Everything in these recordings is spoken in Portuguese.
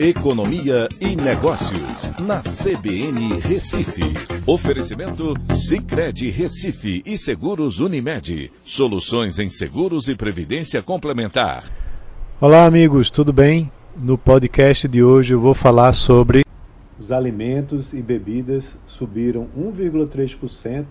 Economia e Negócios, na CBN Recife. Oferecimento Cicred Recife e Seguros Unimed. Soluções em seguros e previdência complementar. Olá, amigos, tudo bem? No podcast de hoje eu vou falar sobre. Os alimentos e bebidas subiram 1,3%,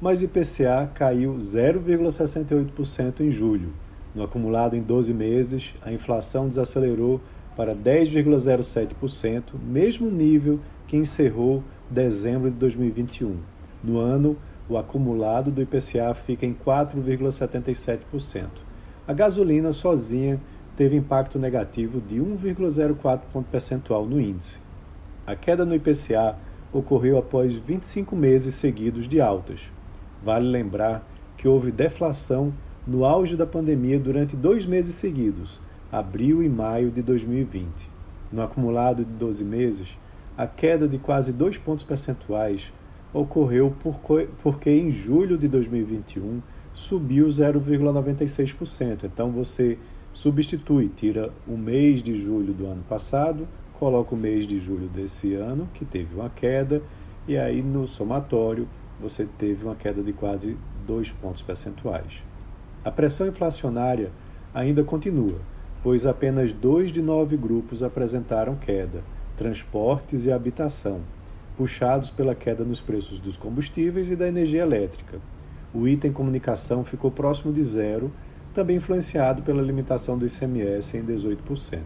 mas o IPCA caiu 0,68% em julho. No acumulado em 12 meses, a inflação desacelerou para 10,07%, mesmo nível que encerrou dezembro de 2021. No ano, o acumulado do IPCA fica em 4,77%. A gasolina sozinha teve impacto negativo de 1,04 ponto percentual no índice. A queda no IPCA ocorreu após 25 meses seguidos de altas. Vale lembrar que houve deflação no auge da pandemia durante dois meses seguidos, abril e maio de 2020. No acumulado de 12 meses, a queda de quase dois pontos percentuais ocorreu porque em julho de 2021 subiu 0,96%. Então você substitui, tira o mês de julho do ano passado, coloca o mês de julho desse ano, que teve uma queda, e aí no somatório você teve uma queda de quase dois pontos percentuais. A pressão inflacionária ainda continua pois apenas dois de nove grupos apresentaram queda: transportes e habitação, puxados pela queda nos preços dos combustíveis e da energia elétrica. O item comunicação ficou próximo de zero, também influenciado pela limitação do ICMS em 18%.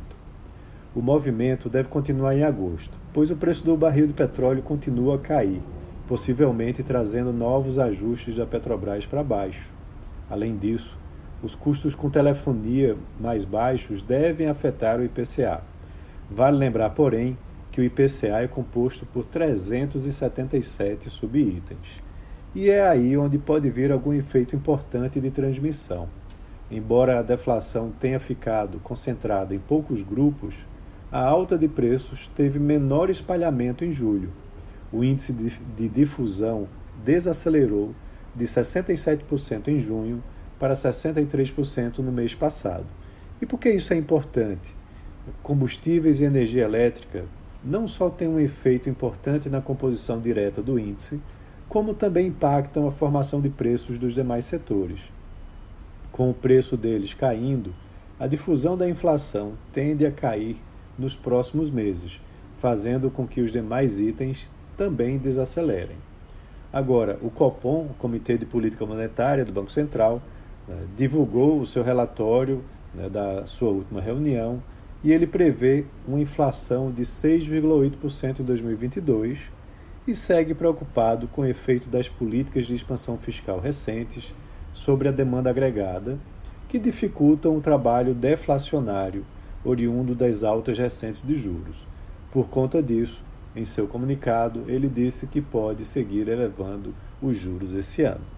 O movimento deve continuar em agosto, pois o preço do barril de petróleo continua a cair, possivelmente trazendo novos ajustes da Petrobras para baixo. Além disso, os custos com telefonia mais baixos devem afetar o IPCA. Vale lembrar, porém, que o IPCA é composto por 377 subitens. E é aí onde pode vir algum efeito importante de transmissão. Embora a deflação tenha ficado concentrada em poucos grupos, a alta de preços teve menor espalhamento em julho. O índice de difusão desacelerou de 67% em junho para 63% no mês passado. E por que isso é importante? Combustíveis e energia elétrica não só têm um efeito importante na composição direta do índice, como também impactam a formação de preços dos demais setores. Com o preço deles caindo, a difusão da inflação tende a cair nos próximos meses, fazendo com que os demais itens também desacelerem. Agora, o COPOM, o Comitê de Política Monetária do Banco Central, né, divulgou o seu relatório né, da sua última reunião e ele prevê uma inflação de 6,8% em 2022 e segue preocupado com o efeito das políticas de expansão fiscal recentes sobre a demanda agregada, que dificultam o trabalho deflacionário oriundo das altas recentes de juros. Por conta disso, em seu comunicado, ele disse que pode seguir elevando os juros esse ano.